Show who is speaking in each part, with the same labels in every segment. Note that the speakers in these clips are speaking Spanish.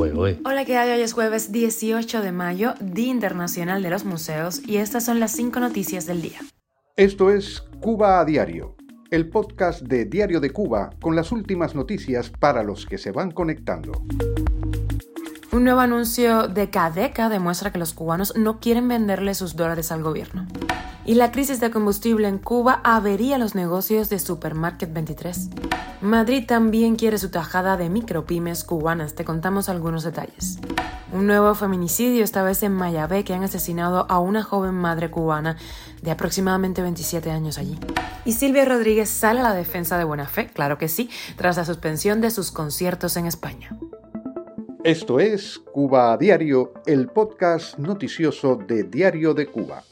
Speaker 1: juego, ¿eh?
Speaker 2: Hola, ¿qué hay? Hoy es jueves 18 de mayo, Día Internacional de los Museos, y estas son las cinco noticias del día.
Speaker 3: Esto es Cuba a Diario, el podcast de Diario de Cuba con las últimas noticias para los que se van conectando.
Speaker 2: Un nuevo anuncio de Cadeca demuestra que los cubanos no quieren venderle sus dólares al gobierno. Y la crisis de combustible en Cuba avería los negocios de Supermarket 23. Madrid también quiere su tajada de micropymes cubanas. Te contamos algunos detalles. Un nuevo feminicidio, esta vez en Mayabé, que han asesinado a una joven madre cubana de aproximadamente 27 años allí. Y Silvia Rodríguez sale a la defensa de buena fe, claro que sí, tras la suspensión de sus conciertos en España.
Speaker 3: Esto es Cuba Diario, el podcast noticioso de Diario de Cuba.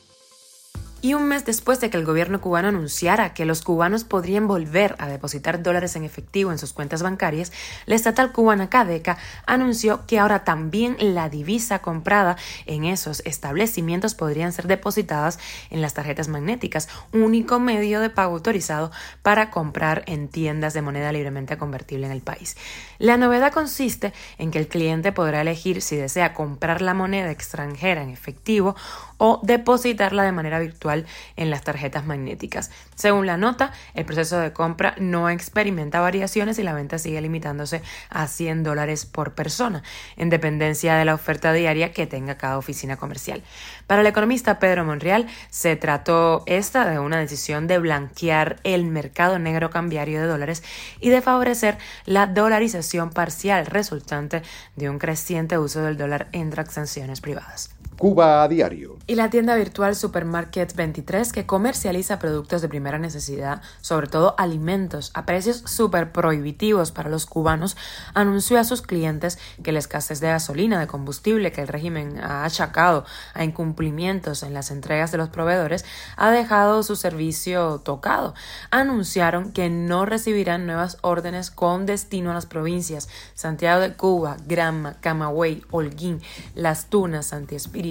Speaker 2: Y un mes después de que el gobierno cubano anunciara que los cubanos podrían volver a depositar dólares en efectivo en sus cuentas bancarias, la estatal cubana Cadeca anunció que ahora también la divisa comprada en esos establecimientos podrían ser depositadas en las tarjetas magnéticas, único medio de pago autorizado para comprar en tiendas de moneda libremente convertible en el país. La novedad consiste en que el cliente podrá elegir si desea comprar la moneda extranjera en efectivo o depositarla de manera virtual en las tarjetas magnéticas. Según la nota, el proceso de compra no experimenta variaciones y la venta sigue limitándose a 100 dólares por persona, en dependencia de la oferta diaria que tenga cada oficina comercial. Para el economista Pedro Monreal, se trató esta de una decisión de blanquear el mercado negro cambiario de dólares y de favorecer la dolarización parcial resultante de un creciente uso del dólar en transacciones privadas.
Speaker 3: Cuba a diario.
Speaker 2: Y la tienda virtual Supermarket 23, que comercializa productos de primera necesidad, sobre todo alimentos, a precios súper prohibitivos para los cubanos, anunció a sus clientes que la escasez de gasolina, de combustible que el régimen ha achacado a incumplimientos en las entregas de los proveedores, ha dejado su servicio tocado. Anunciaron que no recibirán nuevas órdenes con destino a las provincias Santiago de Cuba, Granma, Camagüey, Holguín, Las Tunas, Santi Espíritu,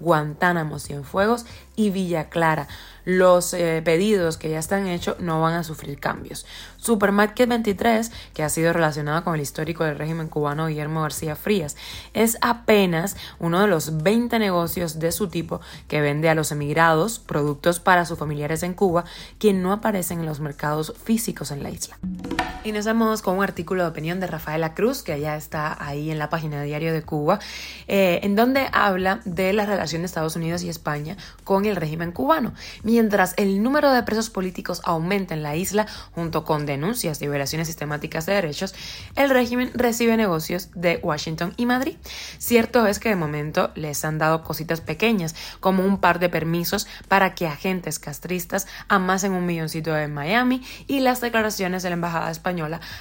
Speaker 2: Guantánamo, Cienfuegos y Villa Clara. Los eh, pedidos que ya están hechos no van a sufrir cambios. Supermarket 23, que ha sido relacionado con el histórico del régimen cubano Guillermo García Frías, es apenas uno de los 20 negocios de su tipo que vende a los emigrados productos para sus familiares en Cuba que no aparecen en los mercados físicos en la isla. Y nos vamos con un artículo de opinión de Rafaela Cruz, que ya está ahí en la página de Diario de Cuba, eh, en donde habla de la relación de Estados Unidos y España con el régimen cubano. Mientras el número de presos políticos aumenta en la isla, junto con denuncias de violaciones sistemáticas de derechos, el régimen recibe negocios de Washington y Madrid. Cierto es que de momento les han dado cositas pequeñas, como un par de permisos para que agentes castristas amasen un milloncito en Miami y las declaraciones de la Embajada Española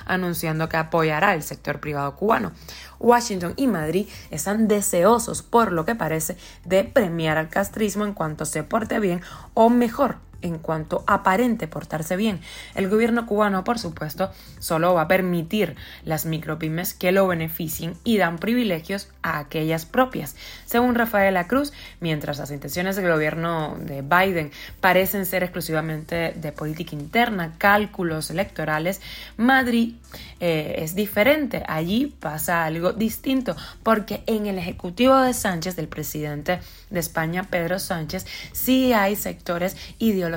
Speaker 2: anunciando que apoyará el sector privado cubano. Washington y Madrid están deseosos, por lo que parece, de premiar al castrismo en cuanto se porte bien o mejor en cuanto aparente portarse bien. El gobierno cubano, por supuesto, solo va a permitir las micropymes que lo beneficien y dan privilegios a aquellas propias. Según Rafaela Cruz, mientras las intenciones del gobierno de Biden parecen ser exclusivamente de política interna, cálculos electorales, Madrid eh, es diferente. Allí pasa algo distinto, porque en el Ejecutivo de Sánchez, del presidente de España, Pedro Sánchez, sí hay sectores ideológicos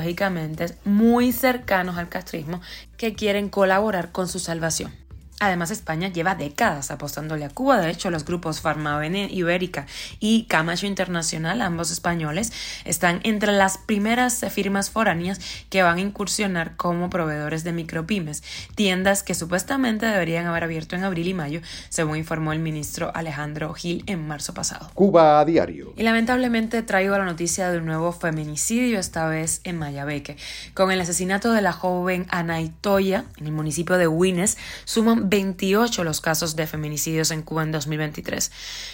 Speaker 2: muy cercanos al castrismo que quieren colaborar con su salvación. Además, España lleva décadas apostándole a Cuba. De hecho, los grupos Farmavene Ibérica y Camacho Internacional, ambos españoles, están entre las primeras firmas foráneas que van a incursionar como proveedores de micropymes, tiendas que supuestamente deberían haber abierto en abril y mayo, según informó el ministro Alejandro Gil en marzo pasado.
Speaker 3: Cuba a diario.
Speaker 2: Y lamentablemente traigo la noticia de un nuevo feminicidio, esta vez en Mayabeque. Con el asesinato de la joven Anaitoya en el municipio de Huines, suman 28 los casos de feminicidios en Cuba en 2023.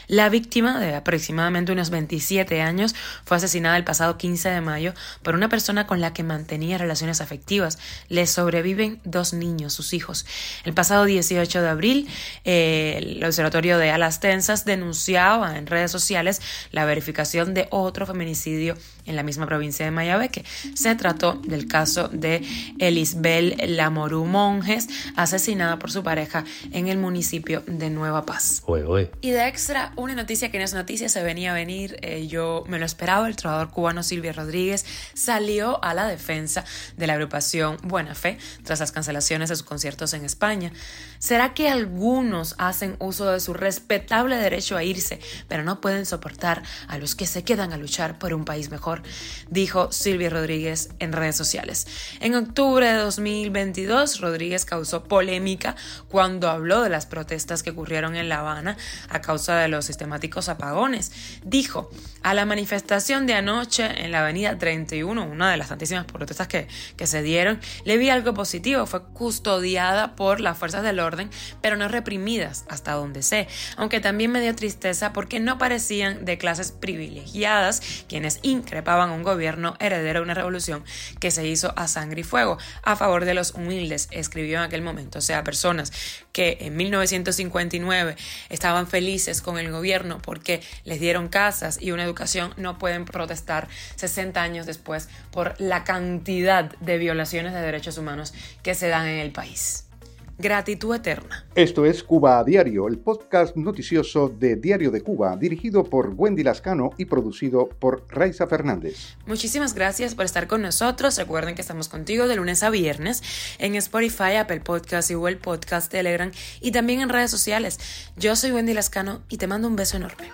Speaker 2: La víctima, de aproximadamente unos 27 años, fue asesinada el pasado 15 de mayo por una persona con la que mantenía relaciones afectivas. Le sobreviven dos niños, sus hijos. El pasado 18 de abril, eh, el Observatorio de Alas Tensas denunciaba en redes sociales la verificación de otro feminicidio en la misma provincia de Mayabeque. Se trató del caso de Elisbel Lamoru Monjes, asesinada por su pareja en el municipio de Nueva Paz. Y de extra, una noticia que no es noticia, se venía a venir, eh, yo me lo esperaba, el trovador cubano Silvio Rodríguez salió a la defensa de la agrupación Buena Fe tras las cancelaciones de sus conciertos en España. ¿Será que algunos hacen uso de su respetable derecho a irse, pero no pueden soportar a los que se quedan a luchar por un país mejor? Dijo Silvia Rodríguez en redes sociales. En octubre de 2022, Rodríguez causó polémica cuando habló de las protestas que ocurrieron en La Habana a causa de los sistemáticos apagones. Dijo, a la manifestación de anoche en la avenida 31, una de las tantísimas protestas que, que se dieron, le vi algo positivo, fue custodiada por las fuerzas del orden, pero no reprimidas, hasta donde sé, aunque también me dio tristeza porque no parecían de clases privilegiadas quienes increíblemente un gobierno heredero de una revolución que se hizo a sangre y fuego a favor de los humildes, escribió en aquel momento. O sea, personas que en 1959 estaban felices con el gobierno porque les dieron casas y una educación, no pueden protestar 60 años después por la cantidad de violaciones de derechos humanos que se dan en el país. Gratitud eterna.
Speaker 3: Esto es Cuba a Diario, el podcast noticioso de Diario de Cuba, dirigido por Wendy Lascano y producido por Raiza Fernández.
Speaker 2: Muchísimas gracias por estar con nosotros. Recuerden que estamos contigo de lunes a viernes en Spotify, Apple Podcast y Google Podcast, Telegram y también en redes sociales. Yo soy Wendy Lascano y te mando un beso enorme.